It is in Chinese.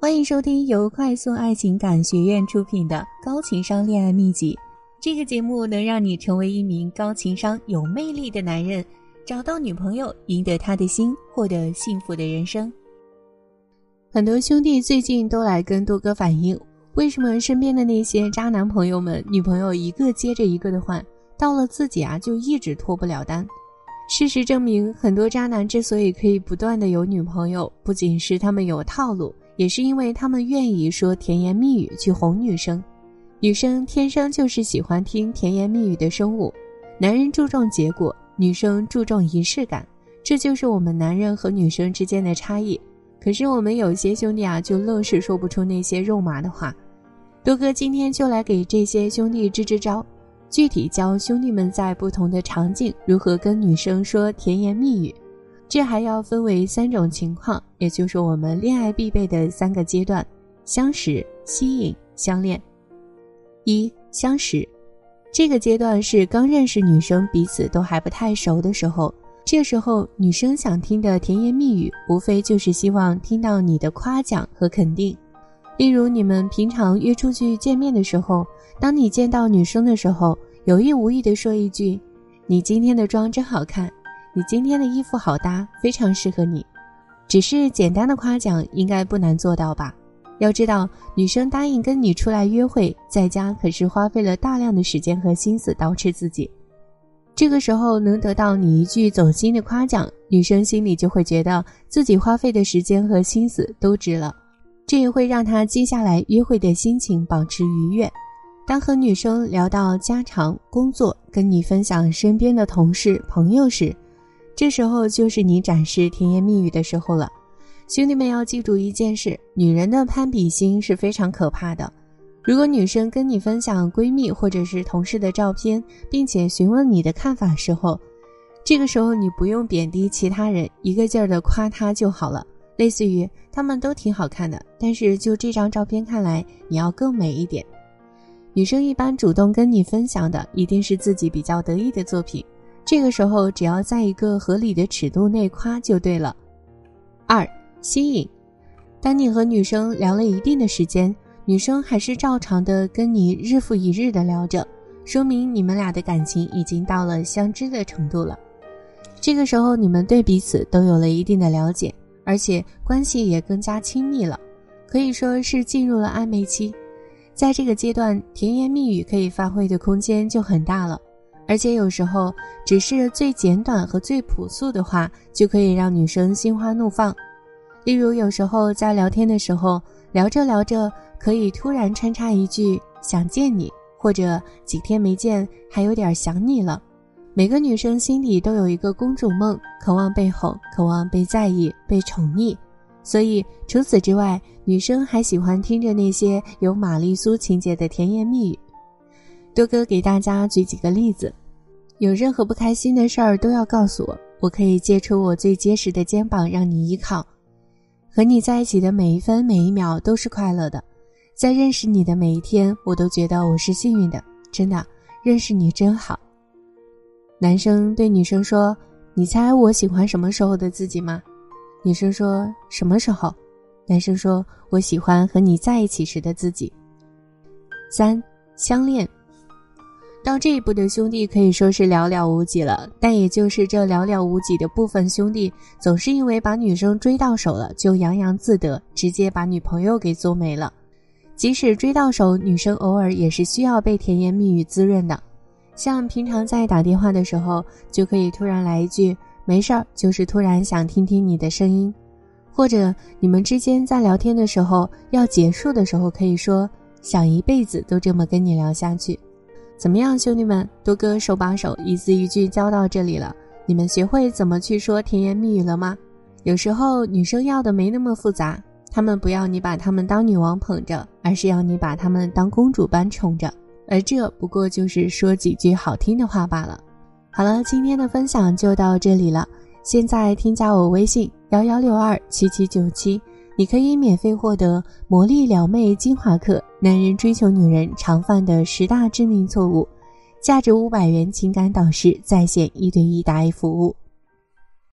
欢迎收听由快速爱情感学院出品的《高情商恋爱秘籍》。这个节目能让你成为一名高情商、有魅力的男人，找到女朋友，赢得她的心，获得幸福的人生。很多兄弟最近都来跟多哥反映，为什么身边的那些渣男朋友们，女朋友一个接着一个的换，到了自己啊就一直脱不了单。事实证明，很多渣男之所以可以不断的有女朋友，不仅是他们有套路。也是因为他们愿意说甜言蜜语去哄女生，女生天生就是喜欢听甜言蜜语的生物。男人注重结果，女生注重仪式感，这就是我们男人和女生之间的差异。可是我们有些兄弟啊，就愣是说不出那些肉麻的话。多哥今天就来给这些兄弟支支招，具体教兄弟们在不同的场景如何跟女生说甜言蜜语。这还要分为三种情况，也就是我们恋爱必备的三个阶段：相识、吸引、相恋。一、相识，这个阶段是刚认识女生，彼此都还不太熟的时候。这时候，女生想听的甜言蜜语，无非就是希望听到你的夸奖和肯定。例如，你们平常约出去见面的时候，当你见到女生的时候，有意无意的说一句：“你今天的妆真好看。”你今天的衣服好搭，非常适合你。只是简单的夸奖应该不难做到吧？要知道，女生答应跟你出来约会，在家可是花费了大量的时间和心思捯饬自己。这个时候能得到你一句走心的夸奖，女生心里就会觉得自己花费的时间和心思都值了。这也会让他接下来约会的心情保持愉悦。当和女生聊到家常、工作，跟你分享身边的同事、朋友时，这时候就是你展示甜言蜜语的时候了，兄弟们要记住一件事：女人的攀比心是非常可怕的。如果女生跟你分享闺蜜或者是同事的照片，并且询问你的看法时候，这个时候你不用贬低其他人，一个劲儿的夸她就好了。类似于他们都挺好看的，但是就这张照片看来，你要更美一点。女生一般主动跟你分享的，一定是自己比较得意的作品。这个时候，只要在一个合理的尺度内夸就对了。二、吸引。当你和女生聊了一定的时间，女生还是照常的跟你日复一日的聊着，说明你们俩的感情已经到了相知的程度了。这个时候，你们对彼此都有了一定的了解，而且关系也更加亲密了，可以说是进入了暧昧期。在这个阶段，甜言蜜语可以发挥的空间就很大了。而且有时候，只是最简短和最朴素的话，就可以让女生心花怒放。例如，有时候在聊天的时候，聊着聊着，可以突然穿插一句“想见你”，或者“几天没见，还有点想你了”。每个女生心里都有一个公主梦，渴望被哄，渴望被在意、被宠溺。所以，除此之外，女生还喜欢听着那些有玛丽苏情节的甜言蜜语。多哥给大家举几个例子，有任何不开心的事儿都要告诉我，我可以借出我最结实的肩膀让你依靠。和你在一起的每一分每一秒都是快乐的，在认识你的每一天，我都觉得我是幸运的。真的，认识你真好。男生对女生说：“你猜我喜欢什么时候的自己吗？”女生说：“什么时候？”男生说：“我喜欢和你在一起时的自己。”三相恋。到这一步的兄弟可以说是寥寥无几了，但也就是这寥寥无几的部分兄弟，总是因为把女生追到手了，就洋洋自得，直接把女朋友给做没了。即使追到手，女生偶尔也是需要被甜言蜜语滋润的，像平常在打电话的时候，就可以突然来一句“没事儿”，就是突然想听听你的声音；或者你们之间在聊天的时候，要结束的时候，可以说“想一辈子都这么跟你聊下去”。怎么样，兄弟们，多哥手把手，一字一句教到这里了。你们学会怎么去说甜言蜜语了吗？有时候女生要的没那么复杂，她们不要你把她们当女王捧着，而是要你把她们当公主般宠着。而这不过就是说几句好听的话罢了。好了，今天的分享就到这里了。现在添加我微信幺幺六二七七九七。你可以免费获得《魔力撩妹精华课》，男人追求女人常犯的十大致命错误，价值五百元情感导师在线一对一答疑服务。